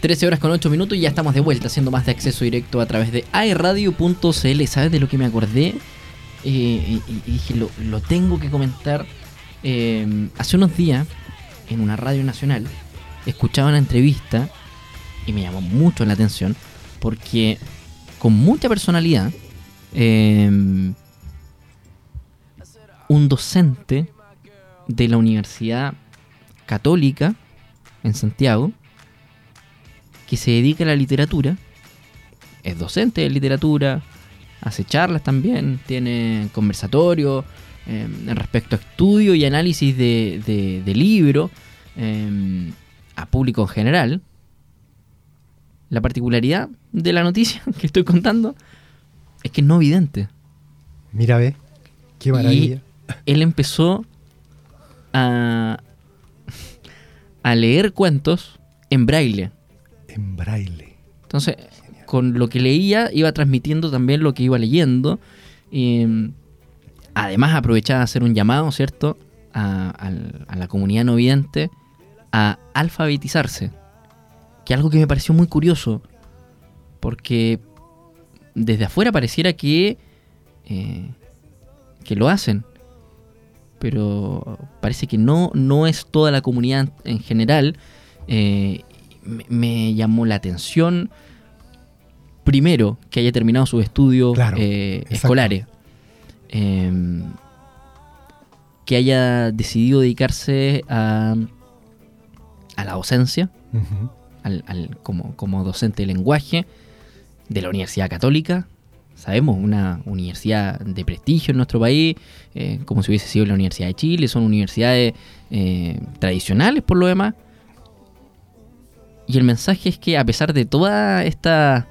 13 horas con 8 minutos y ya estamos de vuelta haciendo más de acceso directo a través de airradio.cl. ¿Sabes de lo que me acordé? Eh, y, dije, lo, lo tengo que comentar. Eh, hace unos días, en una radio nacional, escuchaba una entrevista y me llamó mucho la atención porque con mucha personalidad, eh, un docente de la Universidad Católica en Santiago, que se dedica a la literatura, es docente de literatura, hace charlas también, tiene conversatorios eh, respecto a estudio y análisis de, de, de libros eh, a público en general. La particularidad de la noticia que estoy contando es que es no vidente. Mira, ve, qué maravilla. Y él empezó a, a leer cuentos en braille. En braille. Entonces, con lo que leía, iba transmitiendo también lo que iba leyendo. Y, además, aprovechaba de hacer un llamado, ¿cierto? A, a, a la comunidad no vidente a alfabetizarse. Que algo que me pareció muy curioso. Porque desde afuera pareciera que, eh, que lo hacen. Pero parece que no, no es toda la comunidad en general. Eh, me, me, llamó la atención. Primero, que haya terminado sus estudios Claro, eh, escolares. Eh, que haya decidido dedicarse a, a la docencia al, al- como, como docente de lenguaje de la Universidad Católica. Sabemos, una universidad de prestigio en nuestro país, eh, como si hubiese sido la Universidad de Chile, son universidades eh, tradicionales por lo demás. Y el mensaje es que a pesar de toda esta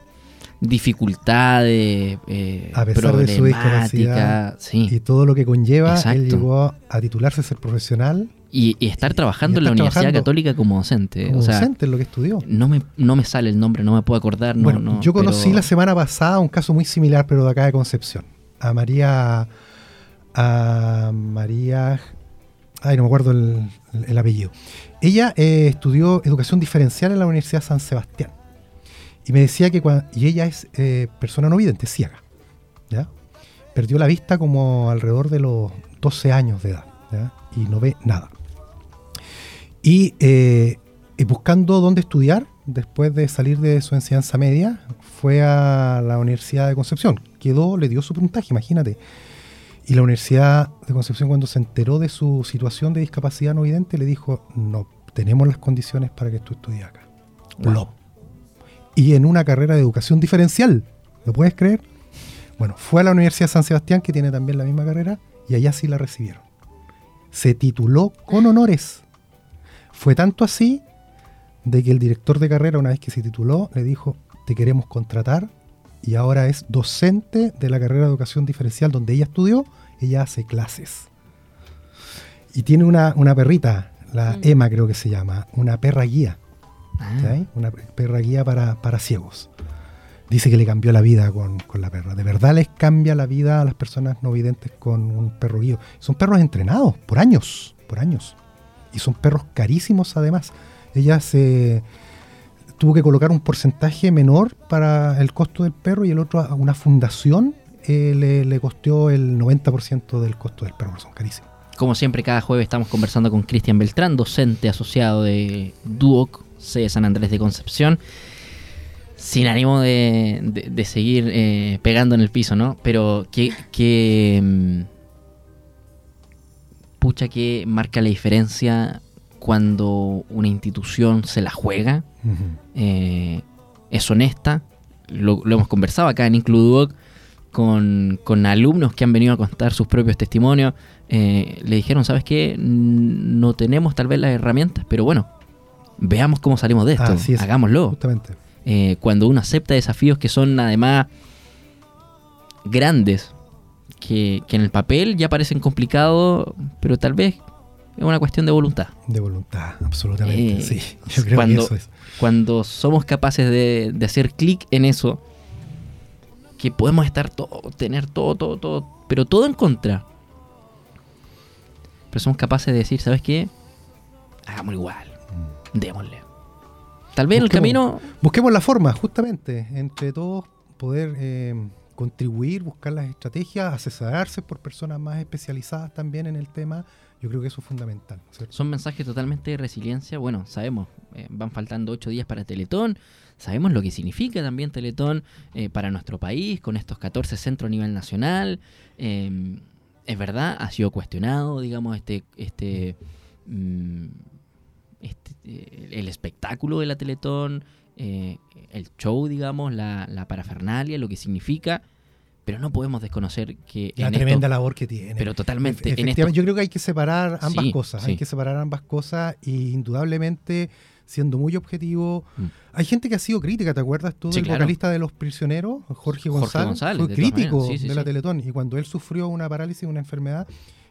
dificultades, eh, A pesar de su discapacidad sí, Y todo lo que conlleva, Exacto. él llegó a titularse, ser profesional y, y estar y- trabajando en la Universidad Católica como docente. como o sea, docente en lo que estudió. no me, no me sale el nombre, no me puedo acordar. No, bueno, no, yo conocí pero- la semana pasada un caso muy similar, pero de acá de Concepción. A María. A María. Ay, no me acuerdo el, el apellido. Ella eh, estudió educación diferencial en la Universidad San Sebastián. Y me decía que. Y ella es eh, persona no vidente, ciega. ¿Ya? Perdió la vista como alrededor de los 12 años de edad. ¿ya? Y no ve nada. Eh, y buscando dónde estudiar, después de salir de su enseñanza media, fue a la Universidad de Concepción. Quedó, le dio su puntaje, imagínate. Y la Universidad de Concepción, cuando se enteró de su situación de discapacidad no vidente, le dijo, no, tenemos las condiciones para que tú estudies acá. Wow. Y en una carrera de educación diferencial, ¿lo puedes creer? Bueno, fue a la Universidad de San Sebastián, que tiene también la misma carrera, y allá sí la recibieron. Se tituló con honores. Fue tanto así de que el director de carrera, una vez que se tituló, le dijo, te queremos contratar y ahora es docente de la carrera de educación diferencial donde ella estudió, ella hace clases. Y tiene una, una perrita, la Mm. Emma creo que se llama, una perra guía, Ah, ¿sí? una perra guía para, para ciegos. Dice que le cambió la vida con, con la perra. De verdad les cambia la vida a las personas no videntes con un perro guío. Son perros entrenados por años, por años. Y son perros carísimos además. Ella se tuvo que colocar un porcentaje menor para el costo del perro y el otro a una fundación eh, le, le costó el 90% del costo del perro, son carísimos. Como siempre, cada jueves estamos conversando con Cristian Beltrán, docente asociado de Duoc, C de San Andrés de Concepción. Sin ánimo de, de- de seguir eh, pegando en el piso, ¿no? Pero que, que mm, pucha que marca la diferencia cuando una institución se la juega, eh, es honesta. Lo, lo hemos conversado acá en Includuoc con, con alumnos que han venido a contar sus propios testimonios. Eh, le dijeron, ¿sabes qué? No tenemos tal vez las herramientas, pero bueno, veamos cómo salimos de esto. Así es. Hagámoslo. Justamente. Eh, cuando uno acepta desafíos que son además grandes, que, que en el papel ya parecen complicados, pero tal vez es una cuestión de voluntad. De voluntad, absolutamente. Eh, sí, yo creo cuando- que eso es. cuando somos capaces de, de hacer clic en eso, que podemos estar todo, tener todo, todo, todo, pero todo en contra. Pero somos capaces de decir, ¿sabes qué? Hagámoslo igual, Mm. démosle. tal vez en el camino... Busquemos la forma, justamente, entre todos poder eh, contribuir, buscar las estrategias, asesorarse por personas más especializadas también en el tema. Yo creo que eso es fundamental. Son mensajes totalmente de resiliencia. Bueno, sabemos, eh, van faltando ocho días para Teletón. Sabemos lo que significa también Teletón eh, para nuestro país, con estos 14 centros a nivel nacional. Em, es verdad, ha sido cuestionado, digamos, este, este, mm, este el espectáculo de la Teletón, eh, el show, digamos, la, la, parafernalia, lo que significa, pero no podemos desconocer que... La tremenda labor que tiene. Pero totalmente. yo creo que hay que separar ambas cosas, hay que separar ambas cosas y indudablemente siendo muy objetivo. Mm. Hay gente que ha sido crítica, ¿te acuerdas tú del vocalista de Los Prisioneros, Jorge González? fue crítico de la Teletón y cuando él sufrió una parálisis, una enfermedad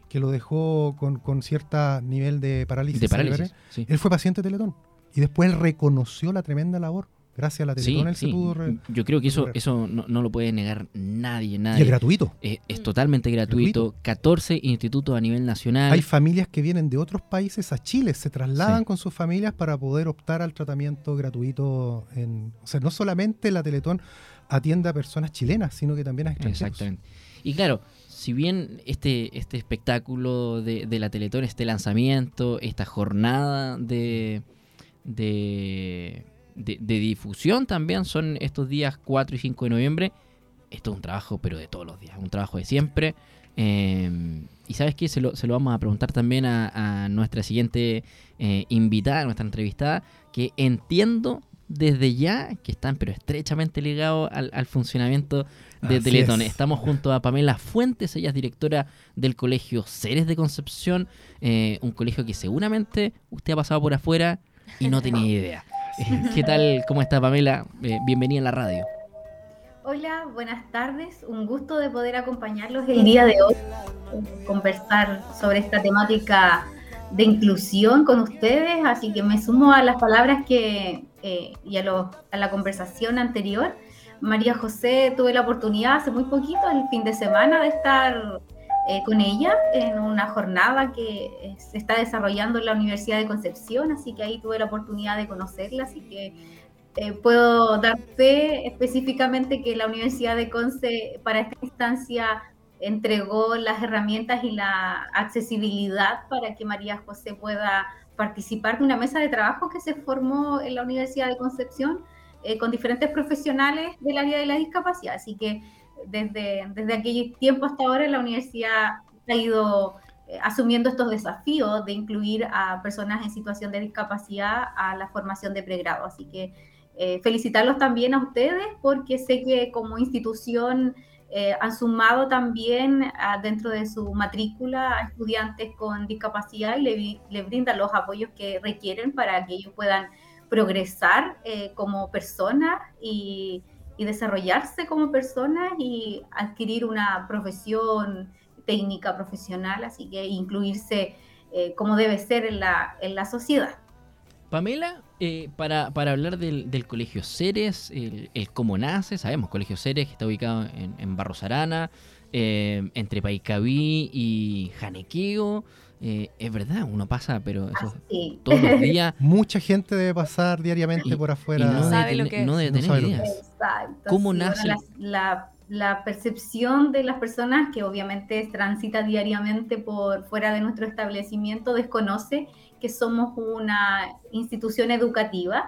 que lo dejó con, con cierto nivel de parálisis, de parálisis él fue paciente de Teletón y después él reconoció la tremenda labor. Gracias a la Teletón él se pudo... Yo creo que eso, eso no, lo puede negar nadie, nadie. Y es gratuito. es totalmente gratuito. 14 institutos a nivel nacional. Hay familias que vienen de otros países a Chile, se trasladan con sus familias para poder optar al tratamiento gratuito. En, o sea, no solamente la Teletón atiende a personas chilenas, sino que también a extranjeros. Exactamente. Y claro, si bien este, este espectáculo de, de la Teletón, este lanzamiento, esta jornada de de, difusión también son estos días 4 y 5 de noviembre. Esto es un trabajo, pero de todos los días, un trabajo de siempre. Em, y sabes qué, se lo, se lo, vamos a preguntar también a, nuestra siguiente eh, invitada, nuestra entrevistada, que entiendo desde ya que están pero estrechamente ligados al, funcionamiento de Teletón. Estamos junto a Pamela Fuentes, ella es directora del Colegio Ceres de Concepción, eh, un colegio que seguramente usted ha pasado por afuera y no tenía idea. ¿Qué tal? ¿Cómo está Pamela? Eh, bienvenida a la radio. Hola, buenas tardes. Un gusto de poder acompañarlos el día de hoy, conversar sobre esta temática de inclusión con ustedes. Así que me sumo a las palabras que eh, y a, a la conversación anterior. María José, tuve la oportunidad hace muy poquito, el fin de semana, de estar eh, con ella en una jornada que eh, se está desarrollando en la Universidad de Concepción, así que ahí tuve la oportunidad de conocerla, así que eh, puedo dar fe específicamente que la Universidad de Conce para esta instancia entregó las herramientas y la accesibilidad para que María José pueda participar de una mesa de trabajo que se formó en la Universidad de Concepción con diferentes profesionales del área de la discapacidad. Así que desde, desde aquel tiempo hasta ahora la universidad ha ido eh, asumiendo estos desafíos de incluir a personas en situación de discapacidad a la formación de pregrado. Así que eh, felicitarlos también a ustedes porque sé que como institución eh, han sumado también dentro de su matrícula a estudiantes con discapacidad y le, le, brindan los apoyos que requieren para que ellos puedan progresar como personas y y desarrollarse como personas y adquirir una profesión técnica profesional, así que incluirse eh, como debe ser en la, en la sociedad. Pamela, eh, para, para, hablar del, del Colegio Ceres, el, cómo nace, sabemos, Colegio Ceres que está ubicado en, en Barros Arana, eh, entre Paicaví y Janequeo. Eh, es verdad, uno pasa, pero eso ah, todos los días. Mucha gente debe pasar diariamente por afuera. no, sabe lo que no debe tener ideas. Exacto. ¿Cómo nace? la, la, percepción de las personas que obviamente transita diariamente por fuera de nuestro establecimiento desconoce que somos una institución educativa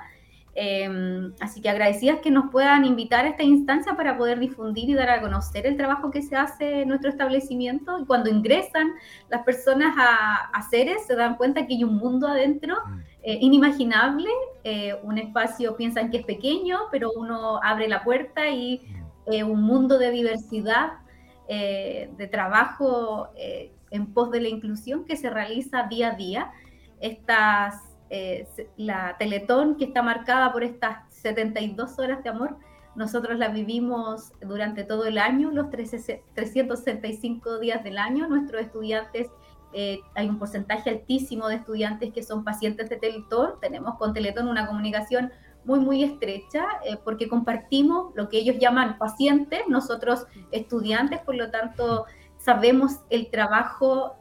Em, así que agradecidas que nos puedan invitar a esta instancia para poder difundir y dar a conocer el trabajo que se hace en nuestro establecimiento. Y cuando ingresan las personas a, a Ceres, se dan cuenta que hay un mundo adentro mm. Eh, inimaginable, eh, un espacio, piensan que es pequeño, pero uno abre la puerta y mm. eh, un mundo de diversidad, de trabajo en pos de la inclusión que se realiza día a día. Estas la Teletón, que está marcada por estas 72 horas de amor, nosotros la vivimos durante todo el año, los 365 días del año. Nuestros estudiantes, eh, hay un porcentaje altísimo de estudiantes que son pacientes de Teletón. Tenemos con Teletón una comunicación muy, muy estrecha, eh, porque compartimos lo que ellos llaman pacientes, nosotros estudiantes, por lo tanto, sabemos el trabajo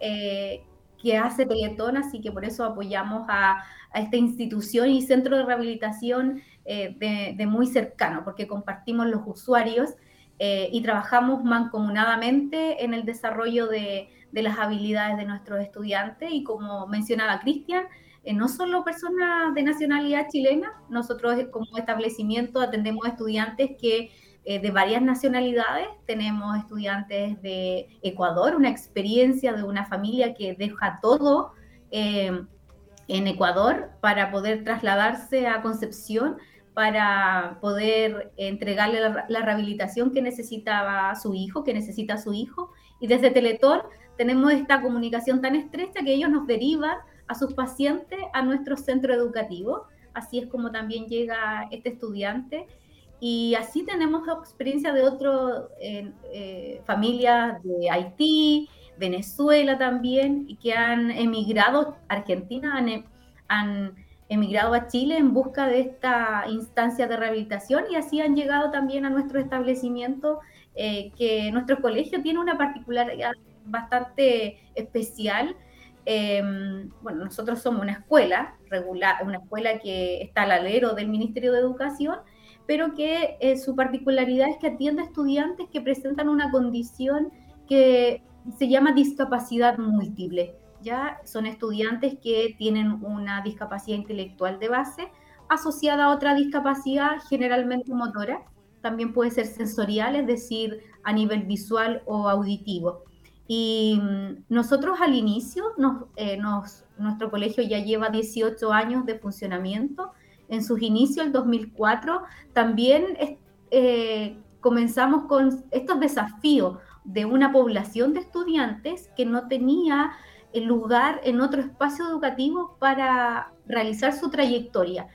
que hace Teletón, así que por eso apoyamos a, esta institución y centro de rehabilitación eh, de, muy cercano, porque compartimos los usuarios eh, y trabajamos mancomunadamente en el desarrollo de, las habilidades de nuestros estudiantes y como mencionaba Cristian, eh, no solo personas de nacionalidad chilena, nosotros como establecimiento atendemos estudiantes que de varias nacionalidades. Tenemos estudiantes de Ecuador, una experiencia de una familia que deja todo en Ecuador para poder trasladarse a Concepción para poder entregarle la, rehabilitación que necesitaba su hijo, que necesita su hijo. Y desde Teletón tenemos esta comunicación tan estrecha que ellos nos derivan a sus pacientes a nuestro centro educativo. Así es como también llega este estudiante. Y así tenemos experiencia de otras eh, eh, familias de Haití, Venezuela también, y que han emigrado, Argentina, han, han emigrado a Chile en busca de esta instancia de rehabilitación y así han llegado también a nuestro establecimiento, eh, que nuestro colegio tiene una particularidad bastante especial. Em, bueno, nosotros somos una escuela regular, una escuela que está al alero del Ministerio de Educación, pero que eh, su particularidad es que atiende a estudiantes que presentan una condición que se llama discapacidad múltiple ya son estudiantes que tienen una discapacidad intelectual de base asociada a otra discapacidad generalmente motora, también puede ser sensorial, es decir, a nivel visual o auditivo. Y mm, nosotros al inicio, eh, nos, nuestro colegio ya lleva 18 años de funcionamiento. En sus inicios, el 2004, también eh, comenzamos con estos desafíos de una población de estudiantes que no tenía lugar en otro espacio educativo para realizar su trayectoria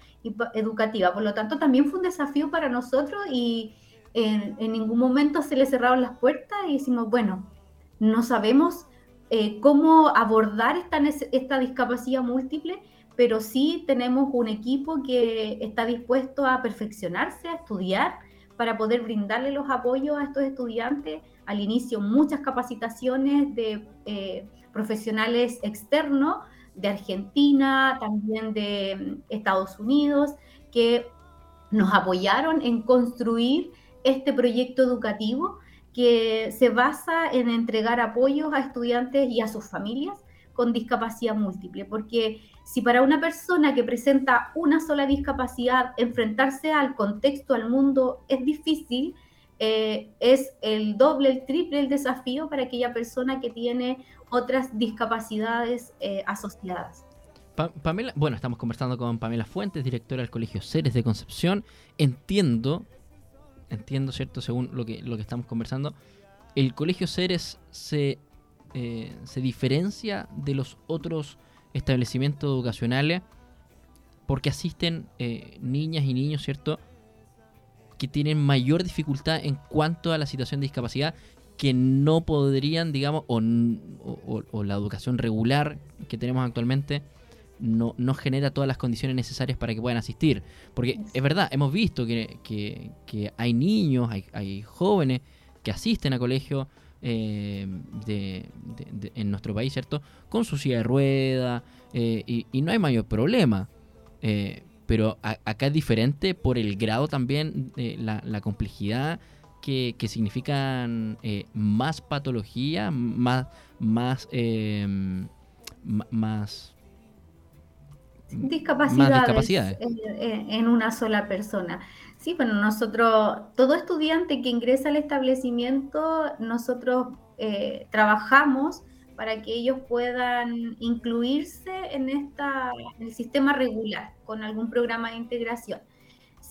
educativa. Por lo tanto, también fue un desafío para nosotros y en, ningún momento se le cerraron las puertas y decimos, bueno, no sabemos eh, cómo abordar esta, esta discapacidad múltiple, pero sí tenemos un equipo que está dispuesto a perfeccionarse, a estudiar, para poder brindarle los apoyos a estos estudiantes. Al inicio, muchas capacitaciones de eh, profesionales externos de Argentina, también de mm, Estados Unidos, que nos apoyaron en construir este proyecto educativo que se basa en entregar apoyos a estudiantes y a sus familias con discapacidad múltiple, porque si para una persona que presenta una sola discapacidad enfrentarse al contexto, al mundo, es difícil, eh, es el doble, el triple el desafío para aquella persona que tiene otras discapacidades eh, asociadas. Pamela, bueno, estamos conversando con Pamela Fuentes, directora del Colegio Ceres de Concepción. Entiendo, entiendo, ¿cierto? Según lo que, lo que estamos conversando, el Colegio Ceres se, eh, se diferencia de los otros establecimientos educacionales porque asisten niñas y niños, ¿cierto? que tienen mayor dificultad en cuanto a la situación de discapacidad que no podrían, digamos, o, la educación regular que tenemos actualmente no, no, genera todas las condiciones necesarias para que puedan asistir. Porque es verdad, hemos visto que, hay niños, hay, jóvenes que asisten a colegio eh, en nuestro país, ¿cierto? Con su silla de rueda eh, y, no hay mayor problema. Eh, pero acá es diferente por el grado también, de la, complejidad que, significan eh, más patología, más, más, em, más discapacidades, En, una sola persona. Sí, bueno, nosotros, todo estudiante que ingresa al establecimiento, nosotros eh, trabajamos para que ellos puedan incluirse en, esta, el sistema regular con algún programa de integración.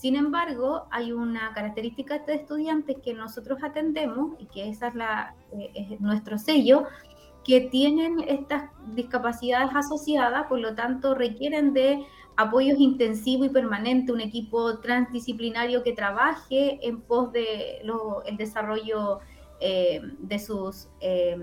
Sin embargo, hay una característica de estudiantes que nosotros atendemos y que esa es, la, eh, es nuestro sello, que tienen estas discapacidades asociadas, por lo tanto requieren de apoyos intensivos y permanentes, un equipo transdisciplinario que trabaje en pos de desarrollo eh, de sus eh,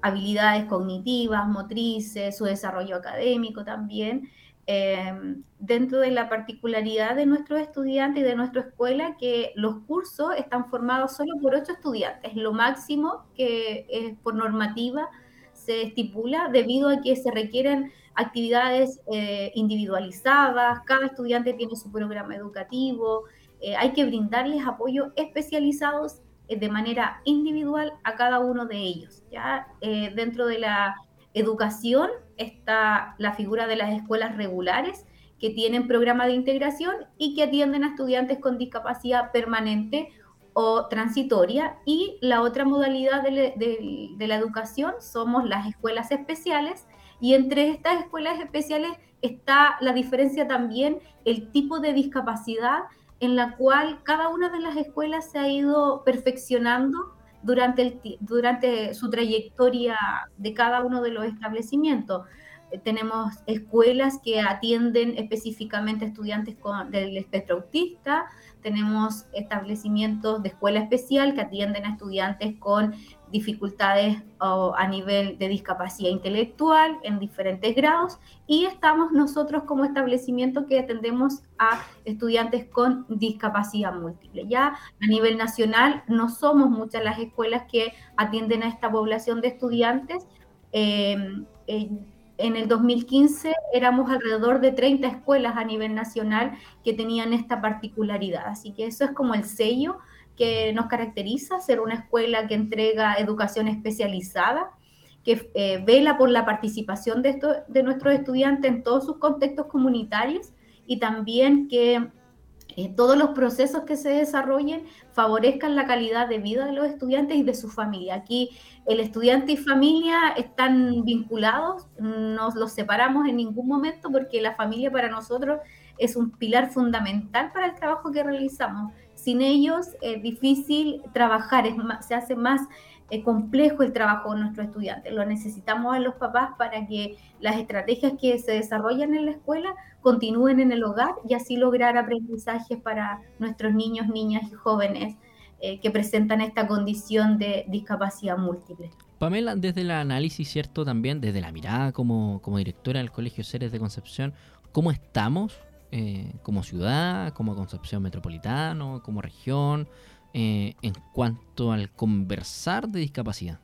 habilidades cognitivas, motrices, su desarrollo académico también, eh, dentro de la particularidad de nuestros estudiantes y de nuestra escuela, que los cursos están formados solo por ocho estudiantes, lo máximo que es por normativa se estipula debido a que se requieren actividades eh, individualizadas, cada estudiante tiene su programa educativo, eh, hay que brindarles apoyo especializados eh, de manera individual a cada uno de ellos. ¿ya? dentro de la educación está la figura de las escuelas regulares que tienen programa de integración y que atienden a estudiantes con discapacidad permanente o transitoria. Y la otra modalidad de, la educación somos las escuelas especiales. Y entre estas escuelas especiales está la diferencia también, el tipo de discapacidad en la cual cada una de las escuelas se ha ido perfeccionando durante, durante su trayectoria de cada uno de los establecimientos. Eh, tenemos escuelas que atienden específicamente a estudiantes con, del espectro autista, tenemos establecimientos de escuela especial que atienden a estudiantes con dificultades a nivel de discapacidad intelectual en diferentes grados y estamos nosotros como establecimiento que atendemos a estudiantes con discapacidad múltiple. Ya a nivel nacional no somos muchas las escuelas que atienden a esta población de estudiantes. Eh, eh, en el 2015 éramos alrededor de 30 escuelas a nivel nacional que tenían esta particularidad. Así que eso es como el sello que nos caracteriza, ser una escuela que entrega educación especializada, que eh, vela por la participación de, de nuestros estudiantes en todos sus contextos comunitarios y también que eh, todos los procesos que se desarrollen favorezcan la calidad de vida de los estudiantes y de su familia. Aquí el estudiante y familia están vinculados, no los separamos en ningún momento porque la familia para nosotros es un pilar fundamental para el trabajo que realizamos. Sin ellos es difícil trabajar, es se hace más es complejo el trabajo de nuestros estudiantes. Lo necesitamos a los papás para que las estrategias que se desarrollan en la escuela continúen en el hogar y así lograr aprendizajes para nuestros niños, niñas y jóvenes eh, que presentan esta condición de discapacidad múltiple. Pamela, desde el análisis, ¿cierto? También desde la mirada como, como directora del Colegio Ceres de Concepción, ¿cómo estamos eh, como ciudad, como Concepción Metropolitano, como región? Eh, en cuanto al conversar de discapacidad?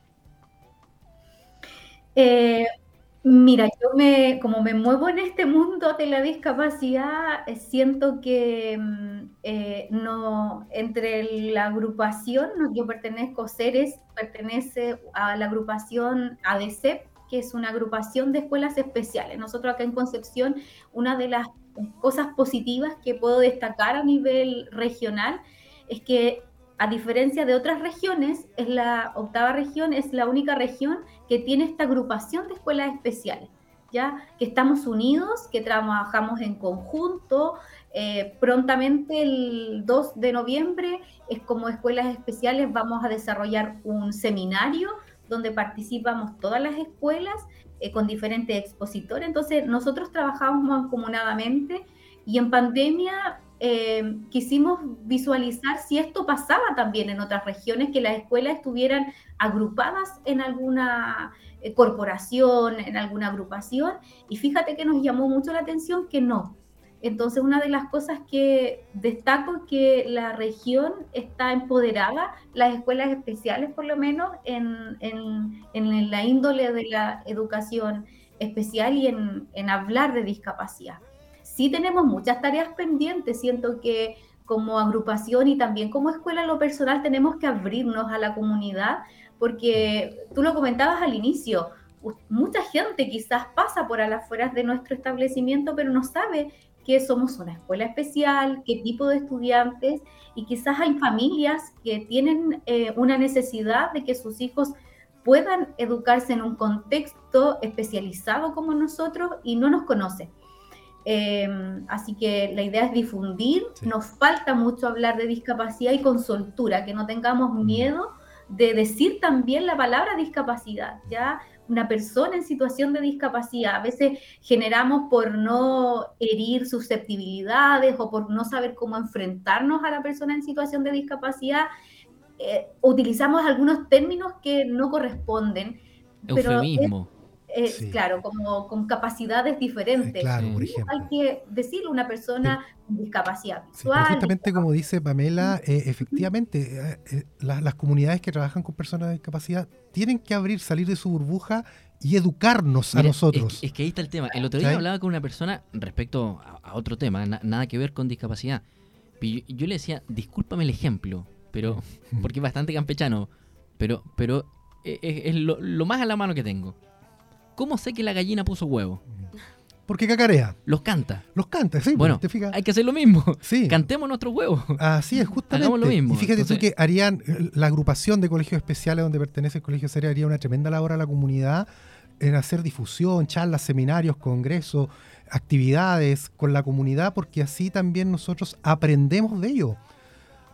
Eh, mira, yo me, como me muevo en este mundo de la discapacidad, eh, siento que mm, no, entre la agrupación, yo pertenezco, Ceres pertenece a la agrupación ADCEP, que es una agrupación de escuelas especiales. Nosotros acá en Concepción, una de las cosas positivas que puedo destacar a nivel regional es que a diferencia de otras regiones, es la octava región, es la única región que tiene esta agrupación de escuelas especiales, ya que estamos unidos, que trabajamos en conjunto. Eh, prontamente el 2 de noviembre es como escuelas especiales vamos a desarrollar un seminario donde participamos todas las escuelas eh, con diferentes expositores. Entonces nosotros trabajamos mancomunadamente y en pandemia eh, quisimos visualizar si esto pasaba también en otras regiones, que las escuelas estuvieran agrupadas en alguna eh, corporación, en alguna agrupación, y fíjate que nos llamó mucho la atención que no. Entonces, una de las cosas que destaco es que la región está empoderada, las escuelas especiales por lo menos, en, en, la índole de la educación especial y en hablar de discapacidad sí tenemos muchas tareas pendientes. Siento que como agrupación y también como escuela lo personal tenemos que abrirnos a la comunidad porque tú lo comentabas al inicio, mucha gente quizás pasa por a las afueras de nuestro establecimiento pero no sabe que somos una escuela especial, qué tipo de estudiantes y quizás hay familias que tienen eh, una necesidad de que sus hijos puedan educarse en un contexto especializado como nosotros y no nos conocen. Em, así que la idea es difundir. Nos falta mucho hablar de discapacidad y con soltura, que no tengamos miedo de decir también la palabra discapacidad. Ya una persona en situación de discapacidad, a veces generamos por no herir susceptibilidades o por no saber cómo enfrentarnos a la persona en situación de discapacidad, eh, utilizamos algunos términos que no corresponden. Eufemismo eh, claro, como con capacidades diferentes. claro, por ejemplo. Hay que decirle a una persona con discapacidad visual. justamente como dice Pamela, efectivamente, las comunidades que trabajan con personas de discapacidad tienen que abrir, salir de su burbuja y educarnos a nosotros. Es, que ahí está el tema. El otro día hablaba con una persona respecto a, otro tema, nada que ver con discapacidad. Yo, le decía, discúlpame el ejemplo, pero porque es bastante campechano, pero, pero es, lo, más a la mano que tengo. ¿Cómo sé que la gallina puso huevo? Porque cacarea. Los canta. Los canta, sí. Bueno, hay que hacer lo mismo. Sí. Cantemos nuestros huevos. Así es, justamente. Hagamos lo mismo. Y fíjate tú que harían, la agrupación de colegios especiales donde pertenece el Colegio Serio haría una tremenda labor a la comunidad en hacer difusión, charlas, seminarios, congresos, actividades con la comunidad, porque así también nosotros aprendemos de ello.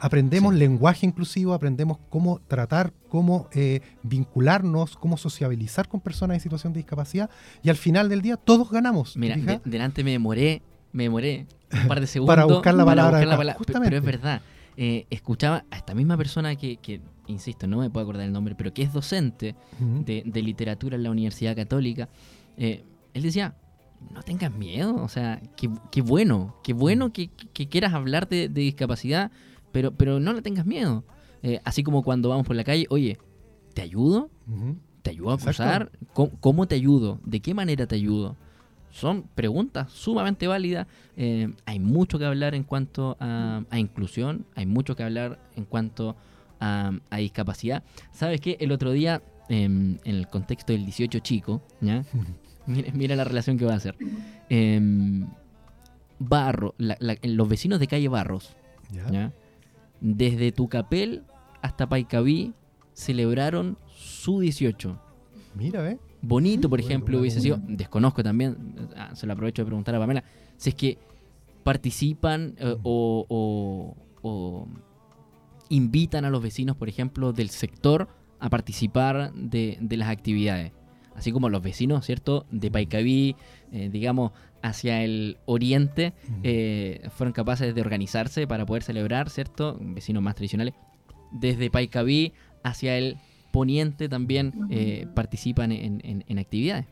Aprendemos lenguaje inclusivo, aprendemos cómo tratar, cómo eh, vincularnos, cómo sociabilizar con personas en situación de discapacidad y al final del día todos ganamos. Mira, delante me demoré, me demoré un par de segundos para buscar la palabra. Pero es verdad, eh, escuchaba a esta misma persona que, que, insisto, no me puedo acordar el nombre, pero que es docente de, literatura en la Universidad Católica. Eh, él decía, no tengas miedo, o sea, qué, bueno, qué bueno que, quieras hablar de discapacidad pero, pero no le tengas miedo. Eh, así como cuando vamos por la calle, oye, ¿te ayudo? ¿Te ayudo a cruzar? ¿Cómo, te ayudo? ¿De qué manera te ayudo? Son preguntas sumamente válidas. Eh, hay mucho que hablar en cuanto a, inclusión, hay mucho que hablar en cuanto a, discapacidad. ¿Sabes qué? El otro día, em, en el contexto del 18 chico, ¿ya? mira, la relación que va a hacer. Em, Barro, los vecinos de calle Barros, ¿ya? Desde Tucapel hasta Paicaví celebraron su 18. Mira, ¿eh? Bonito, por ejemplo, hubiese sido, desconozco también, ah, se lo aprovecho de preguntar a Pamela, si es que participan eh, o, invitan a los vecinos, por ejemplo, del sector a participar de, las actividades. Así como los vecinos, ¿cierto? De Paicaví, eh, digamos, hacia el oriente eh, fueron capaces de organizarse para poder celebrar, ¿cierto? Vecinos más tradicionales. Desde Paicaví hacia el poniente también eh, participan en, actividades.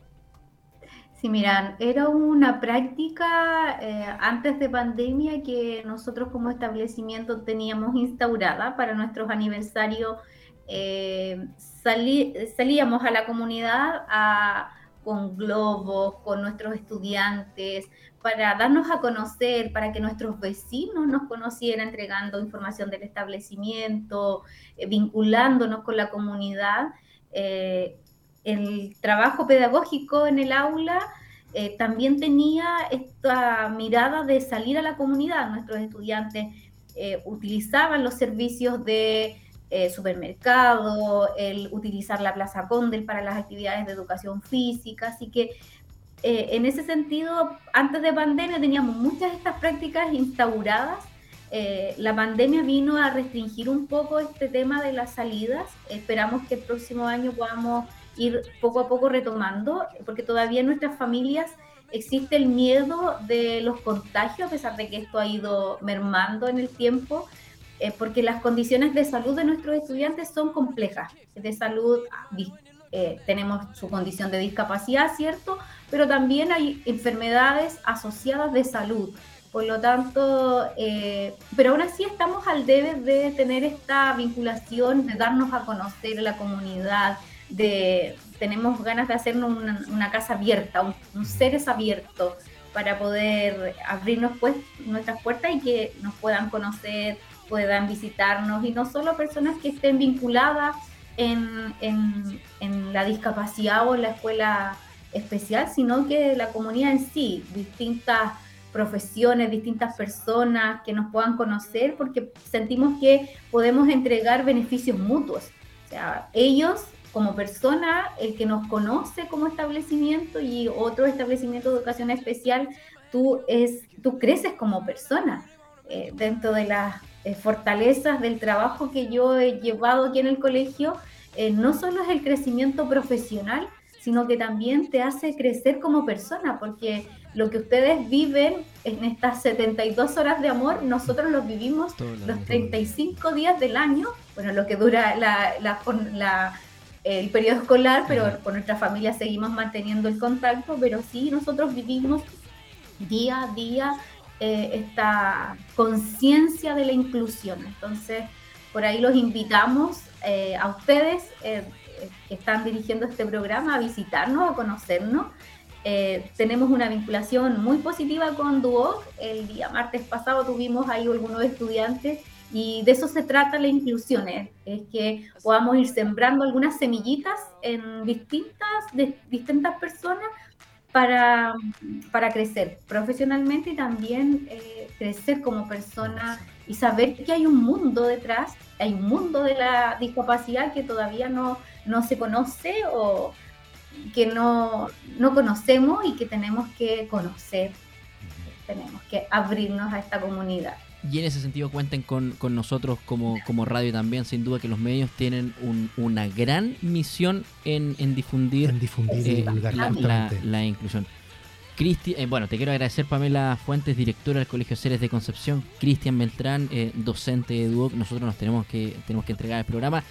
Sí, miran, era una práctica eh, antes de pandemia que nosotros como establecimiento teníamos instaurada para nuestros aniversarios. Salíamos a la comunidad con globos, con nuestros estudiantes, para darnos a conocer, para que nuestros vecinos nos conocieran, entregando información del establecimiento, eh, vinculándonos con la comunidad. Eh, el trabajo pedagógico en el aula eh, también tenía esta mirada de salir a la comunidad. Nuestros estudiantes utilizaban los servicios de eh, supermercado, el utilizar la Plaza Condel para las actividades de educación física. Así que eh, en ese sentido, antes de pandemia teníamos muchas de estas prácticas instauradas. Eh, la pandemia vino a restringir un poco este tema de las salidas. Esperamos que el próximo año podamos ir poco a poco retomando, porque todavía en nuestras familias existe el miedo de los contagios, a pesar de que esto ha ido mermando en el tiempo. Eh, porque las condiciones de salud de nuestros estudiantes son complejas. De salud eh, tenemos su condición de discapacidad, ¿cierto? Pero también hay enfermedades asociadas de salud. Por lo tanto, eh, pero aún así estamos al debe de tener esta vinculación, de darnos a conocer a la comunidad, de tenemos ganas de hacernos una, casa abierta, un, seres abierto para poder abrirnos pues, nuestras puertas y que nos puedan conocer puedan visitarnos y no solo personas que estén vinculadas en, en, la discapacidad o en la escuela especial, sino que la comunidad en sí, distintas profesiones, distintas personas que nos puedan conocer, porque sentimos que podemos entregar beneficios mutuos. O sea, ellos como persona, el que nos conoce como establecimiento y otro establecimiento de educación especial, tú, es, tú creces como persona eh, dentro de las eh, fortalezas del trabajo que yo he llevado aquí en el colegio, eh, no solo es el crecimiento profesional, sino que también te hace crecer como persona, porque lo que ustedes viven en estas 72 horas de amor, nosotros los vivimos los 35 días del año, bueno, lo que dura la, la, el periodo escolar, pero con nuestra familia seguimos manteniendo el contacto, pero sí nosotros vivimos día a día eh, esta conciencia de la inclusión. Entonces, por ahí los invitamos eh, a ustedes eh, que están dirigiendo este programa a visitarnos, a conocernos. tenemos una vinculación muy positiva con Duoc. El día martes pasado tuvimos ahí algunos estudiantes y de eso se trata la inclusión, es, que podamos ir sembrando algunas semillitas en distintas, de, distintas personas para, para crecer profesionalmente y también eh, crecer como persona y saber que hay un mundo detrás, hay un mundo de la discapacidad que todavía no, no se conoce o que no, no conocemos y que tenemos que conocer, tenemos que abrirnos a esta comunidad. Y en ese sentido cuenten con, nosotros como, como radio también, sin duda que los medios tienen una gran misión en, difundir, eh, la, inclusión. Cristi, eh, bueno, te quiero agradecer Pamela Fuentes, directora del Colegio Ceres de Concepción, Cristian Beltrán, eh, docente de Duoc, nosotros nos tenemos que, tenemos que entregar el programa.